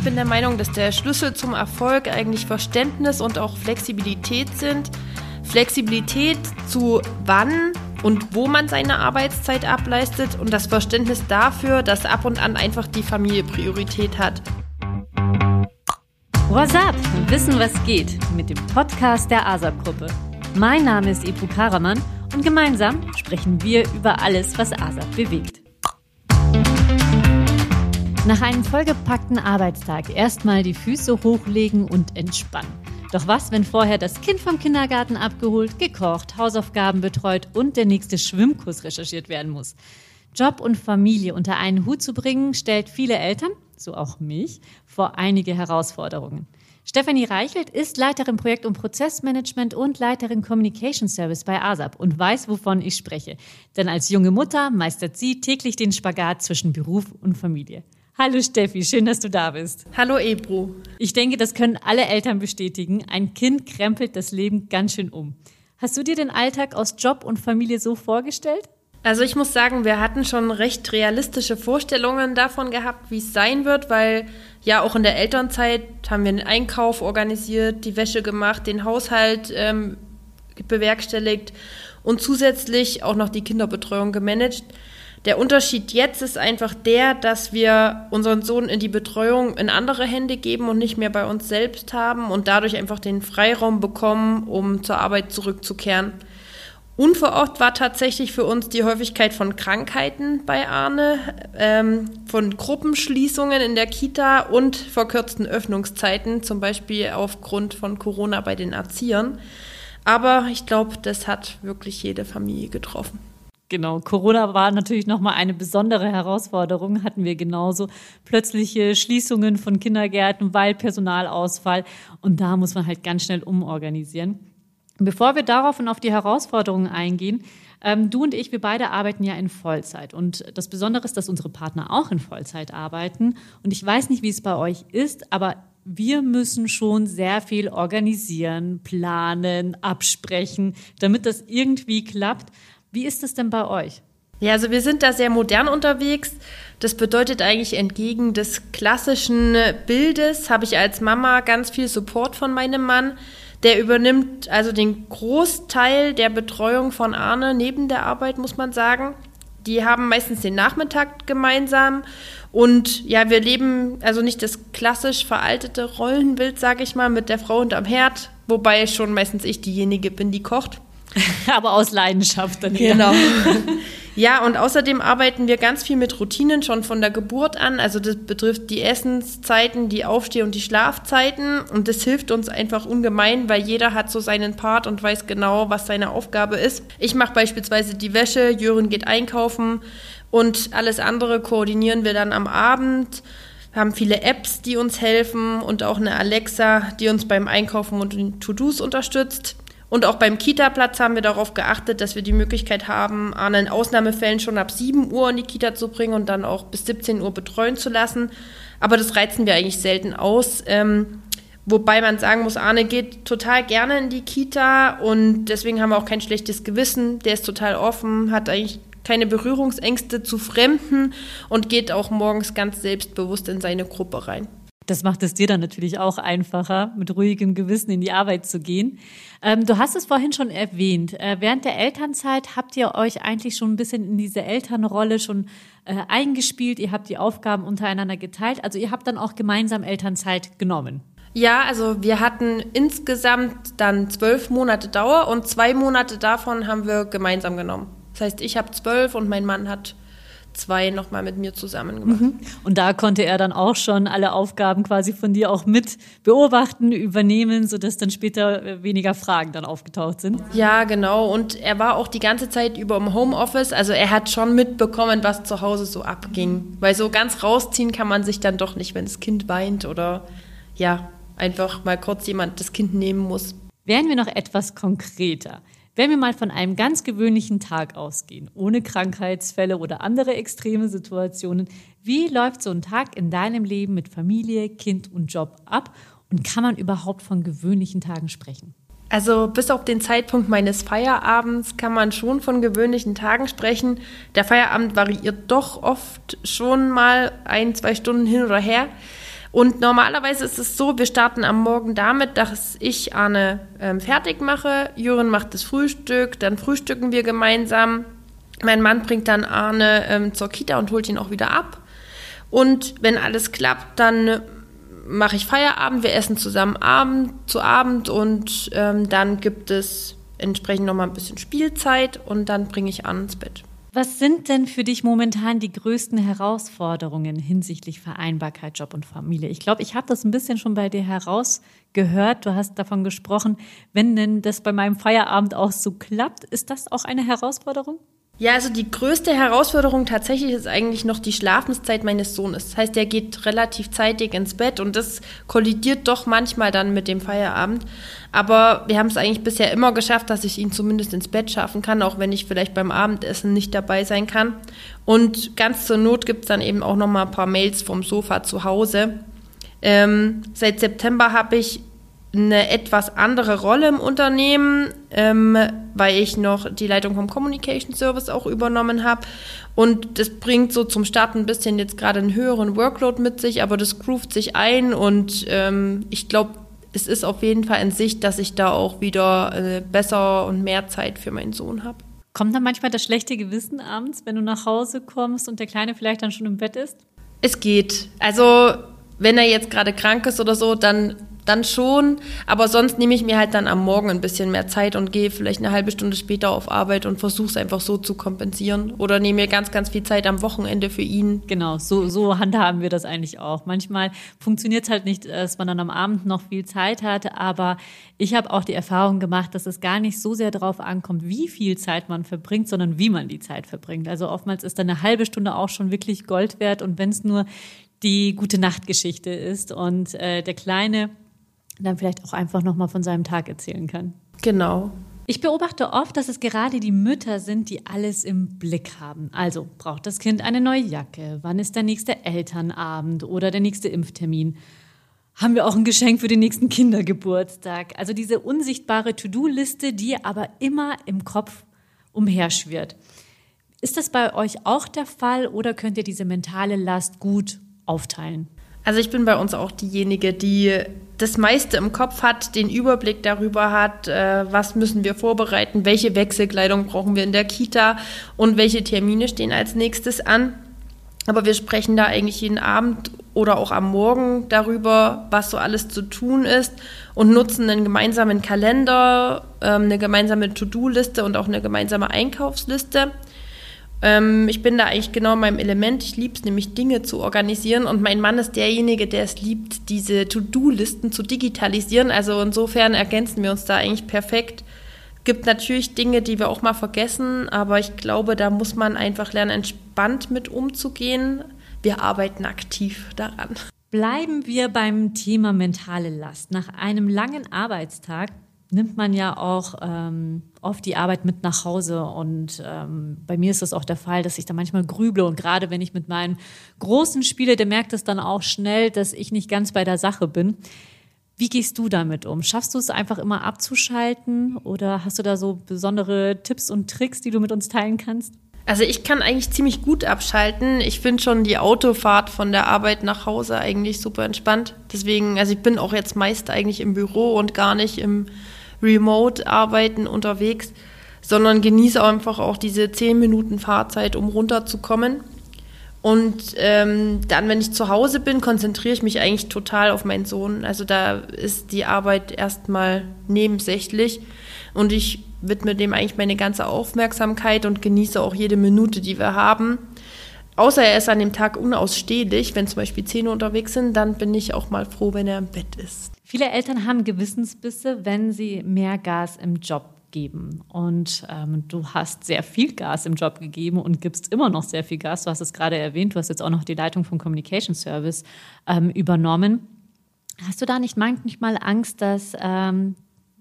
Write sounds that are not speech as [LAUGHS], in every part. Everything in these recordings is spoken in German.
ich bin der Meinung, dass der Schlüssel zum Erfolg eigentlich Verständnis und auch Flexibilität sind. Flexibilität zu wann und wo man seine Arbeitszeit ableistet und das Verständnis dafür, dass ab und an einfach die Familie Priorität hat. What's up? Wissen, was geht mit dem Podcast der ASAP-Gruppe. Mein Name ist Ibu Karaman und gemeinsam sprechen wir über alles, was ASAP bewegt. Nach einem vollgepackten Arbeitstag erstmal die Füße hochlegen und entspannen. Doch was, wenn vorher das Kind vom Kindergarten abgeholt, gekocht, Hausaufgaben betreut und der nächste Schwimmkurs recherchiert werden muss? Job und Familie unter einen Hut zu bringen, stellt viele Eltern, so auch mich, vor einige Herausforderungen. Stefanie Reichelt ist Leiterin Projekt- und Prozessmanagement und Leiterin Communication Service bei ASAP und weiß, wovon ich spreche. Denn als junge Mutter meistert sie täglich den Spagat zwischen Beruf und Familie. Hallo Steffi, schön, dass du da bist. Hallo Ebru. Ich denke, das können alle Eltern bestätigen. Ein Kind krempelt das Leben ganz schön um. Hast du dir den Alltag aus Job und Familie so vorgestellt? Also ich muss sagen, wir hatten schon recht realistische Vorstellungen davon gehabt, wie es sein wird, weil ja auch in der Elternzeit haben wir den Einkauf organisiert, die Wäsche gemacht, den Haushalt ähm, bewerkstelligt und zusätzlich auch noch die Kinderbetreuung gemanagt. Der Unterschied jetzt ist einfach der, dass wir unseren Sohn in die Betreuung in andere Hände geben und nicht mehr bei uns selbst haben und dadurch einfach den Freiraum bekommen, um zur Arbeit zurückzukehren. Unverhofft war tatsächlich für uns die Häufigkeit von Krankheiten bei Arne, ähm, von Gruppenschließungen in der Kita und verkürzten Öffnungszeiten, zum Beispiel aufgrund von Corona bei den Erziehern. Aber ich glaube, das hat wirklich jede Familie getroffen. Genau, Corona war natürlich nochmal eine besondere Herausforderung, hatten wir genauso. Plötzliche Schließungen von Kindergärten, weil Personalausfall. Und da muss man halt ganz schnell umorganisieren. Bevor wir darauf und auf die Herausforderungen eingehen, ähm, du und ich, wir beide arbeiten ja in Vollzeit. Und das Besondere ist, dass unsere Partner auch in Vollzeit arbeiten. Und ich weiß nicht, wie es bei euch ist, aber wir müssen schon sehr viel organisieren, planen, absprechen, damit das irgendwie klappt. Wie ist es denn bei euch? Ja, also wir sind da sehr modern unterwegs. Das bedeutet eigentlich entgegen des klassischen Bildes habe ich als Mama ganz viel Support von meinem Mann. Der übernimmt also den Großteil der Betreuung von Arne neben der Arbeit, muss man sagen. Die haben meistens den Nachmittag gemeinsam. Und ja, wir leben also nicht das klassisch veraltete Rollenbild, sage ich mal, mit der Frau unterm Herd, wobei schon meistens ich diejenige bin, die kocht. [LAUGHS] Aber aus Leidenschaft dann. Genau. [LAUGHS] ja, und außerdem arbeiten wir ganz viel mit Routinen schon von der Geburt an. Also das betrifft die Essenszeiten, die Aufsteh- und die Schlafzeiten. Und das hilft uns einfach ungemein, weil jeder hat so seinen Part und weiß genau, was seine Aufgabe ist. Ich mache beispielsweise die Wäsche, Jürgen geht einkaufen und alles andere koordinieren wir dann am Abend. Wir haben viele Apps, die uns helfen und auch eine Alexa, die uns beim Einkaufen und den To-Dos unterstützt. Und auch beim Kita-Platz haben wir darauf geachtet, dass wir die Möglichkeit haben, Arne in Ausnahmefällen schon ab 7 Uhr in die Kita zu bringen und dann auch bis 17 Uhr betreuen zu lassen. Aber das reizen wir eigentlich selten aus. Ähm, wobei man sagen muss, Arne geht total gerne in die Kita und deswegen haben wir auch kein schlechtes Gewissen. Der ist total offen, hat eigentlich keine Berührungsängste zu Fremden und geht auch morgens ganz selbstbewusst in seine Gruppe rein. Das macht es dir dann natürlich auch einfacher, mit ruhigem Gewissen in die Arbeit zu gehen. Ähm, du hast es vorhin schon erwähnt. Äh, während der Elternzeit habt ihr euch eigentlich schon ein bisschen in diese Elternrolle schon äh, eingespielt. Ihr habt die Aufgaben untereinander geteilt. Also ihr habt dann auch gemeinsam Elternzeit genommen. Ja, also wir hatten insgesamt dann zwölf Monate Dauer und zwei Monate davon haben wir gemeinsam genommen. Das heißt, ich habe zwölf und mein Mann hat zwei nochmal mit mir zusammen gemacht. Mhm. Und da konnte er dann auch schon alle Aufgaben quasi von dir auch mit beobachten, übernehmen, sodass dann später äh, weniger Fragen dann aufgetaucht sind. Ja, genau. Und er war auch die ganze Zeit über im Homeoffice. Also er hat schon mitbekommen, was zu Hause so abging. Weil so ganz rausziehen kann man sich dann doch nicht, wenn das Kind weint oder ja, einfach mal kurz jemand das Kind nehmen muss. Werden wir noch etwas konkreter. Wenn wir mal von einem ganz gewöhnlichen Tag ausgehen, ohne Krankheitsfälle oder andere extreme Situationen, wie läuft so ein Tag in deinem Leben mit Familie, Kind und Job ab? Und kann man überhaupt von gewöhnlichen Tagen sprechen? Also bis auf den Zeitpunkt meines Feierabends kann man schon von gewöhnlichen Tagen sprechen. Der Feierabend variiert doch oft schon mal ein, zwei Stunden hin oder her. Und normalerweise ist es so, wir starten am Morgen damit, dass ich Arne ähm, fertig mache. Jürgen macht das Frühstück, dann frühstücken wir gemeinsam. Mein Mann bringt dann Arne ähm, zur Kita und holt ihn auch wieder ab. Und wenn alles klappt, dann mache ich Feierabend, wir essen zusammen Abend zu Abend und ähm, dann gibt es entsprechend nochmal ein bisschen Spielzeit und dann bringe ich Arne ins Bett. Was sind denn für dich momentan die größten Herausforderungen hinsichtlich Vereinbarkeit, Job und Familie? Ich glaube, ich habe das ein bisschen schon bei dir herausgehört. Du hast davon gesprochen, wenn denn das bei meinem Feierabend auch so klappt, ist das auch eine Herausforderung? Ja, also die größte Herausforderung tatsächlich ist eigentlich noch die Schlafenszeit meines Sohnes. Das heißt, er geht relativ zeitig ins Bett und das kollidiert doch manchmal dann mit dem Feierabend. Aber wir haben es eigentlich bisher immer geschafft, dass ich ihn zumindest ins Bett schaffen kann, auch wenn ich vielleicht beim Abendessen nicht dabei sein kann. Und ganz zur Not gibt es dann eben auch noch mal ein paar Mails vom Sofa zu Hause. Ähm, seit September habe ich eine etwas andere Rolle im Unternehmen, ähm, weil ich noch die Leitung vom Communication Service auch übernommen habe. Und das bringt so zum Start ein bisschen jetzt gerade einen höheren Workload mit sich, aber das groovt sich ein und ähm, ich glaube, es ist auf jeden Fall in Sicht, dass ich da auch wieder äh, besser und mehr Zeit für meinen Sohn habe. Kommt dann manchmal das schlechte Gewissen abends, wenn du nach Hause kommst und der Kleine vielleicht dann schon im Bett ist? Es geht. Also wenn er jetzt gerade krank ist oder so, dann dann schon. Aber sonst nehme ich mir halt dann am Morgen ein bisschen mehr Zeit und gehe vielleicht eine halbe Stunde später auf Arbeit und versuche es einfach so zu kompensieren. Oder nehme mir ganz, ganz viel Zeit am Wochenende für ihn. Genau, so, so handhaben wir das eigentlich auch. Manchmal funktioniert es halt nicht, dass man dann am Abend noch viel Zeit hat, aber ich habe auch die Erfahrung gemacht, dass es gar nicht so sehr darauf ankommt, wie viel Zeit man verbringt, sondern wie man die Zeit verbringt. Also oftmals ist dann eine halbe Stunde auch schon wirklich Gold wert und wenn es nur die gute Nachtgeschichte ist und äh, der Kleine dann vielleicht auch einfach nochmal von seinem Tag erzählen kann. Genau. Ich beobachte oft, dass es gerade die Mütter sind, die alles im Blick haben. Also braucht das Kind eine neue Jacke? Wann ist der nächste Elternabend oder der nächste Impftermin? Haben wir auch ein Geschenk für den nächsten Kindergeburtstag? Also diese unsichtbare To-Do-Liste, die aber immer im Kopf umherschwirrt. Ist das bei euch auch der Fall oder könnt ihr diese mentale Last gut aufteilen? Also ich bin bei uns auch diejenige, die das meiste im Kopf hat, den Überblick darüber hat, äh, was müssen wir vorbereiten, welche Wechselkleidung brauchen wir in der Kita und welche Termine stehen als nächstes an. Aber wir sprechen da eigentlich jeden Abend oder auch am Morgen darüber, was so alles zu tun ist und nutzen einen gemeinsamen Kalender, ähm, eine gemeinsame To-Do-Liste und auch eine gemeinsame Einkaufsliste. Ähm, ich bin da eigentlich genau in meinem Element. Ich liebe es nämlich, Dinge zu organisieren. Und mein Mann ist derjenige, der es liebt, diese To-Do-Listen zu digitalisieren. Also insofern ergänzen wir uns da eigentlich perfekt. Gibt natürlich Dinge, die wir auch mal vergessen, aber ich glaube, da muss man einfach lernen, entspannt mit umzugehen. Wir arbeiten aktiv daran. Bleiben wir beim Thema mentale Last. Nach einem langen Arbeitstag nimmt man ja auch ähm, oft die Arbeit mit nach Hause. Und ähm, bei mir ist das auch der Fall, dass ich da manchmal grüble. Und gerade wenn ich mit meinen Großen spiele, der merkt es dann auch schnell, dass ich nicht ganz bei der Sache bin. Wie gehst du damit um? Schaffst du es einfach immer abzuschalten oder hast du da so besondere Tipps und Tricks, die du mit uns teilen kannst? Also ich kann eigentlich ziemlich gut abschalten. Ich finde schon die Autofahrt von der Arbeit nach Hause eigentlich super entspannt. Deswegen, also ich bin auch jetzt meist eigentlich im Büro und gar nicht im Remote-Arbeiten unterwegs, sondern genieße einfach auch diese zehn Minuten Fahrzeit, um runterzukommen. Und ähm, dann, wenn ich zu Hause bin, konzentriere ich mich eigentlich total auf meinen Sohn. Also da ist die Arbeit erstmal nebensächlich und ich widme dem eigentlich meine ganze Aufmerksamkeit und genieße auch jede Minute, die wir haben. Außer er ist an dem Tag unausstehlich, wenn zum Beispiel Zähne unterwegs sind, dann bin ich auch mal froh, wenn er im Bett ist. Viele Eltern haben Gewissensbisse, wenn sie mehr Gas im Job geben. Und ähm, du hast sehr viel Gas im Job gegeben und gibst immer noch sehr viel Gas. Du hast es gerade erwähnt, du hast jetzt auch noch die Leitung vom Communication Service ähm, übernommen. Hast du da nicht manchmal Angst, dass ähm,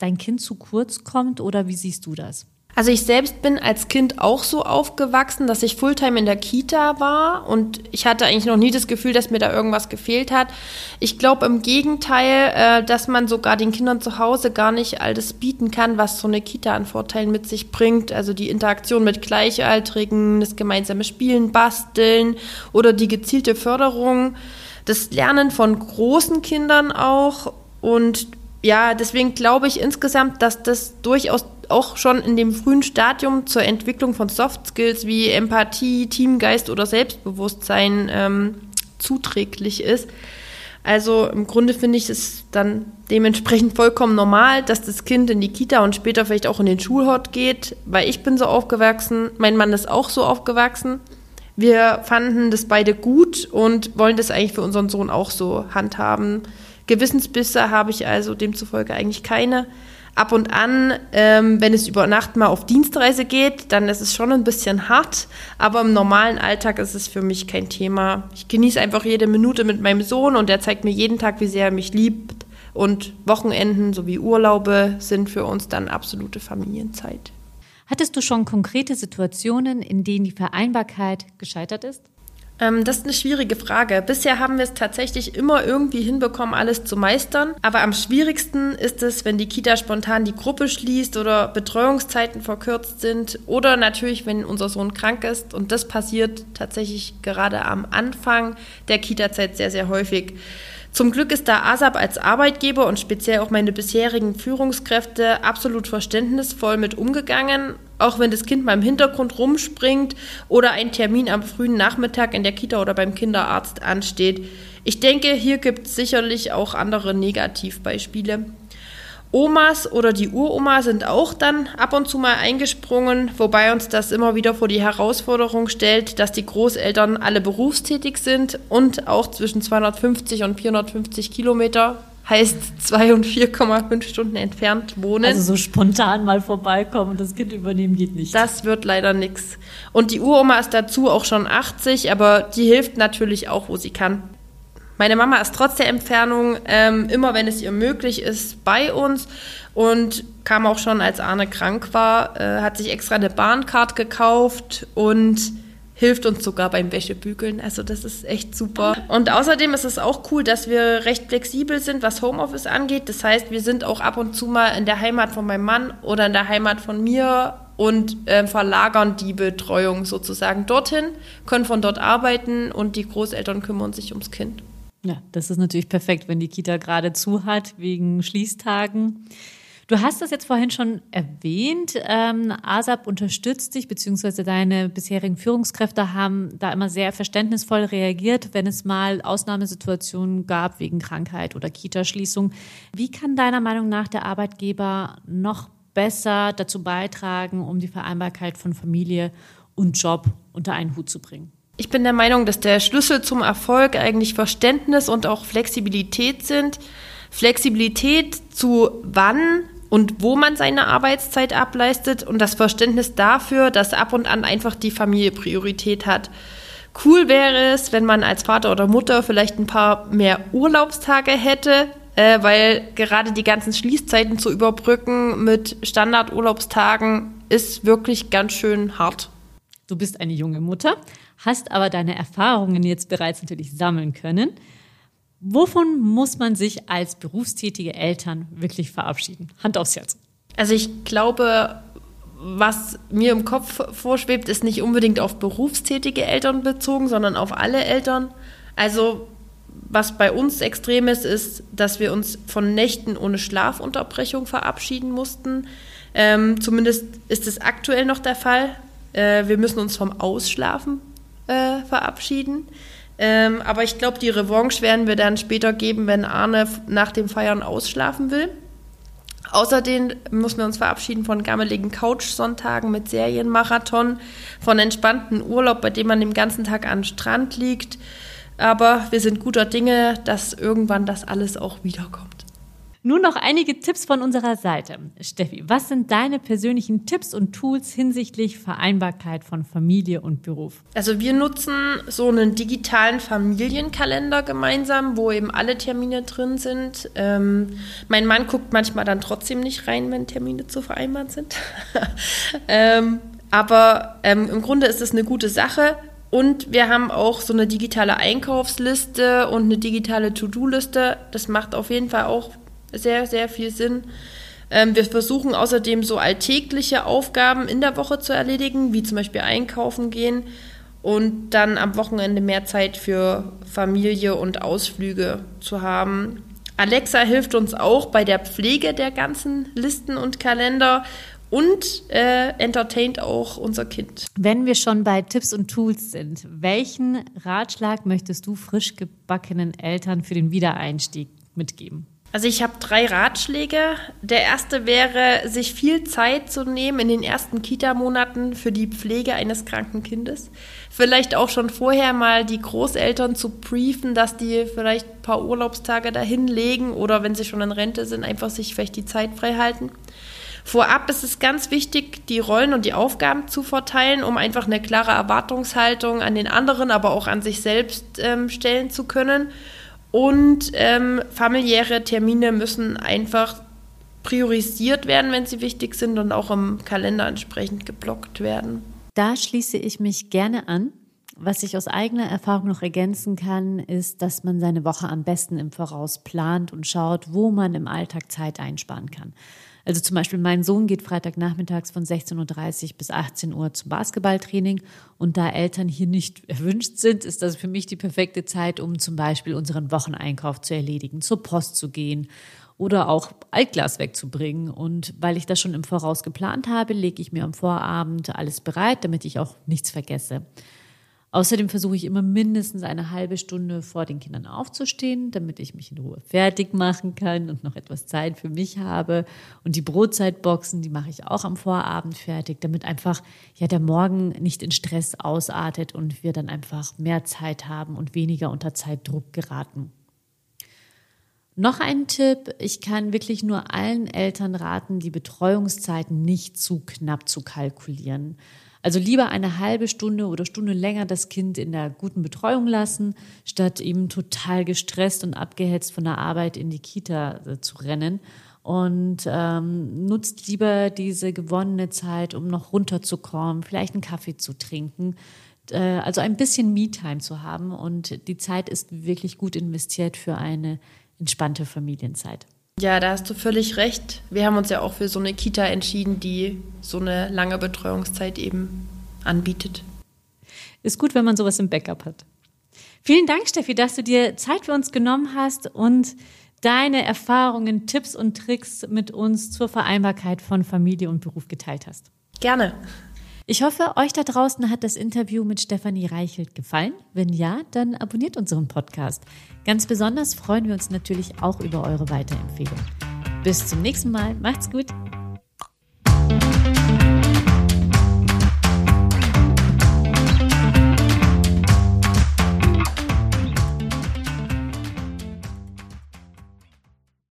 dein Kind zu kurz kommt oder wie siehst du das? Also ich selbst bin als Kind auch so aufgewachsen, dass ich Fulltime in der Kita war und ich hatte eigentlich noch nie das Gefühl, dass mir da irgendwas gefehlt hat. Ich glaube im Gegenteil, äh, dass man sogar den Kindern zu Hause gar nicht all das bieten kann, was so eine Kita an Vorteilen mit sich bringt. Also die Interaktion mit Gleichaltrigen, das gemeinsame Spielen, Basteln oder die gezielte Förderung das Lernen von großen Kindern auch. Und ja, deswegen glaube ich insgesamt, dass das durchaus auch schon in dem frühen Stadium zur Entwicklung von Soft Skills wie Empathie, Teamgeist oder Selbstbewusstsein ähm, zuträglich ist. Also im Grunde finde ich es dann dementsprechend vollkommen normal, dass das Kind in die Kita und später vielleicht auch in den Schulhort geht, weil ich bin so aufgewachsen, mein Mann ist auch so aufgewachsen. Wir fanden das beide gut und wollen das eigentlich für unseren Sohn auch so handhaben. Gewissensbisse habe ich also demzufolge eigentlich keine. Ab und an, ähm, wenn es über Nacht mal auf Dienstreise geht, dann ist es schon ein bisschen hart, aber im normalen Alltag ist es für mich kein Thema. Ich genieße einfach jede Minute mit meinem Sohn und er zeigt mir jeden Tag, wie sehr er mich liebt. Und Wochenenden sowie Urlaube sind für uns dann absolute Familienzeit. Hattest du schon konkrete Situationen, in denen die Vereinbarkeit gescheitert ist? Ähm, das ist eine schwierige Frage. Bisher haben wir es tatsächlich immer irgendwie hinbekommen, alles zu meistern. Aber am schwierigsten ist es, wenn die Kita spontan die Gruppe schließt oder Betreuungszeiten verkürzt sind oder natürlich, wenn unser Sohn krank ist. Und das passiert tatsächlich gerade am Anfang der Kita-Zeit sehr, sehr häufig. Zum Glück ist da ASAP als Arbeitgeber und speziell auch meine bisherigen Führungskräfte absolut verständnisvoll mit umgegangen, auch wenn das Kind mal im Hintergrund rumspringt oder ein Termin am frühen Nachmittag in der Kita oder beim Kinderarzt ansteht. Ich denke, hier gibt es sicherlich auch andere Negativbeispiele. Omas oder die Uroma sind auch dann ab und zu mal eingesprungen, wobei uns das immer wieder vor die Herausforderung stellt, dass die Großeltern alle berufstätig sind und auch zwischen 250 und 450 Kilometer, heißt 2 und 4,5 Stunden entfernt wohnen. Also so spontan mal vorbeikommen und das Kind übernehmen geht nicht. Das wird leider nichts. Und die Uroma ist dazu auch schon 80, aber die hilft natürlich auch, wo sie kann. Meine Mama ist trotz der Entfernung ähm, immer, wenn es ihr möglich ist, bei uns und kam auch schon, als Arne krank war, äh, hat sich extra eine Bahncard gekauft und hilft uns sogar beim Wäschebügeln. Also das ist echt super. Und außerdem ist es auch cool, dass wir recht flexibel sind, was Homeoffice angeht. Das heißt, wir sind auch ab und zu mal in der Heimat von meinem Mann oder in der Heimat von mir und äh, verlagern die Betreuung sozusagen dorthin, können von dort arbeiten und die Großeltern kümmern sich ums Kind. Ja, das ist natürlich perfekt, wenn die Kita gerade zu hat wegen Schließtagen. Du hast das jetzt vorhin schon erwähnt. Ähm, ASAP unterstützt dich, beziehungsweise deine bisherigen Führungskräfte haben da immer sehr verständnisvoll reagiert, wenn es mal Ausnahmesituationen gab wegen Krankheit oder Kitaschließung. Wie kann deiner Meinung nach der Arbeitgeber noch besser dazu beitragen, um die Vereinbarkeit von Familie und Job unter einen Hut zu bringen? Ich bin der Meinung, dass der Schlüssel zum Erfolg eigentlich Verständnis und auch Flexibilität sind. Flexibilität zu wann und wo man seine Arbeitszeit ableistet und das Verständnis dafür, dass ab und an einfach die Familie Priorität hat. Cool wäre es, wenn man als Vater oder Mutter vielleicht ein paar mehr Urlaubstage hätte, äh, weil gerade die ganzen Schließzeiten zu überbrücken mit Standardurlaubstagen ist wirklich ganz schön hart. Du bist eine junge Mutter, hast aber deine Erfahrungen jetzt bereits natürlich sammeln können. Wovon muss man sich als berufstätige Eltern wirklich verabschieden? Hand aufs Herz. Also ich glaube, was mir im Kopf vorschwebt, ist nicht unbedingt auf berufstätige Eltern bezogen, sondern auf alle Eltern. Also was bei uns extrem ist, ist, dass wir uns von Nächten ohne Schlafunterbrechung verabschieden mussten. Ähm, zumindest ist es aktuell noch der Fall. Äh, wir müssen uns vom Ausschlafen äh, verabschieden. Ähm, aber ich glaube, die Revanche werden wir dann später geben, wenn Arne nach dem Feiern ausschlafen will. Außerdem müssen wir uns verabschieden von gammeligen Couch-Sonntagen mit Serienmarathon, von entspannten Urlaub, bei dem man den ganzen Tag am Strand liegt. Aber wir sind guter Dinge, dass irgendwann das alles auch wiederkommt. Nun noch einige Tipps von unserer Seite. Steffi, was sind deine persönlichen Tipps und Tools hinsichtlich Vereinbarkeit von Familie und Beruf? Also wir nutzen so einen digitalen Familienkalender gemeinsam, wo eben alle Termine drin sind. Ähm, mein Mann guckt manchmal dann trotzdem nicht rein, wenn Termine zu vereinbaren sind. [LAUGHS] ähm, aber ähm, im Grunde ist es eine gute Sache. Und wir haben auch so eine digitale Einkaufsliste und eine digitale To-Do-Liste. Das macht auf jeden Fall auch sehr, sehr viel Sinn. Ähm, wir versuchen außerdem so alltägliche Aufgaben in der Woche zu erledigen, wie zum Beispiel einkaufen gehen. und dann am Wochenende mehr Zeit für Familie und Ausflüge zu haben. Alexa hilft uns auch bei der Pflege der ganzen Listen und Kalender und äh, entertaint auch unser Kind. Wenn wir schon bei Tipps und Tools sind, welchen Ratschlag möchtest du frisch gebackenen Eltern für den Wiedereinstieg mitgeben? Also ich habe drei Ratschläge. Der erste wäre, sich viel Zeit zu nehmen in den ersten Kita-Monaten für die Pflege eines kranken Kindes. Vielleicht auch schon vorher mal die Großeltern zu briefen, dass die vielleicht ein paar Urlaubstage dahin legen oder wenn sie schon in Rente sind, einfach sich vielleicht die Zeit frei halten. Vorab ist es ganz wichtig, die Rollen und die Aufgaben zu verteilen, um einfach eine klare Erwartungshaltung an den anderen, aber auch an sich selbst ähm, stellen zu können und ähm, familiäre Termine müssen einfach priorisiert werden, wenn sie wichtig sind und auch im Kalender entsprechend geblockt werden. Da schließe ich mich gerne an. Was ich aus eigener Erfahrung noch ergänzen kann, ist, dass man seine Woche am besten im Voraus plant und schaut, wo man im Alltag Zeit einsparen kann. Also zum Beispiel mein Sohn geht Freitagnachmittags von 16.30 Uhr bis 18 Uhr zum Basketballtraining. Und da Eltern hier nicht [LAUGHS] erwünscht sind, ist das für mich die perfekte Zeit, um zum Beispiel unseren Wocheneinkauf zu erledigen, zur Post zu gehen oder auch Altglas wegzubringen. Und weil ich das schon im Voraus geplant habe, lege ich mir am Vorabend alles bereit, damit ich auch nichts vergesse. Außerdem versuche ich immer mindestens eine halbe Stunde vor den Kindern aufzustehen, damit ich mich in Ruhe fertig machen kann und noch etwas Zeit für mich habe. Und die Brotzeitboxen, die mache ich auch am Vorabend fertig, damit einfach ja der Morgen nicht in Stress ausartet und wir dann einfach mehr Zeit haben und weniger unter Zeitdruck geraten. Noch ein Tipp, ich kann wirklich nur allen Eltern raten, die Betreuungszeiten nicht zu knapp zu kalkulieren. Also lieber eine halbe Stunde oder Stunde länger das Kind in der guten Betreuung lassen, statt ihm total gestresst und abgehetzt von der Arbeit in die Kita äh, zu rennen. Und ähm, nutzt lieber diese gewonnene Zeit, um noch runterzukommen, vielleicht einen Kaffee zu trinken. Äh, also ein bisschen Me-Time zu haben. Und die Zeit ist wirklich gut investiert für eine entspannte Familienzeit. Ja, da hast du völlig recht. Wir haben uns ja auch für so eine Kita entschieden, die so eine lange Betreuungszeit eben anbietet. Ist gut, wenn man sowas im Backup hat. Vielen Dank, Steffi, dass du dir Zeit für uns genommen hast und deine Erfahrungen, Tipps und Tricks mit uns zur Vereinbarkeit von Familie und Beruf geteilt hast. Gerne. Ich hoffe, euch da draußen hat das Interview mit Stefanie Reichelt gefallen. Wenn ja, dann abonniert unseren Podcast. Ganz besonders freuen wir uns natürlich auch über eure Weiterempfehlung. Bis zum nächsten Mal. Macht's gut.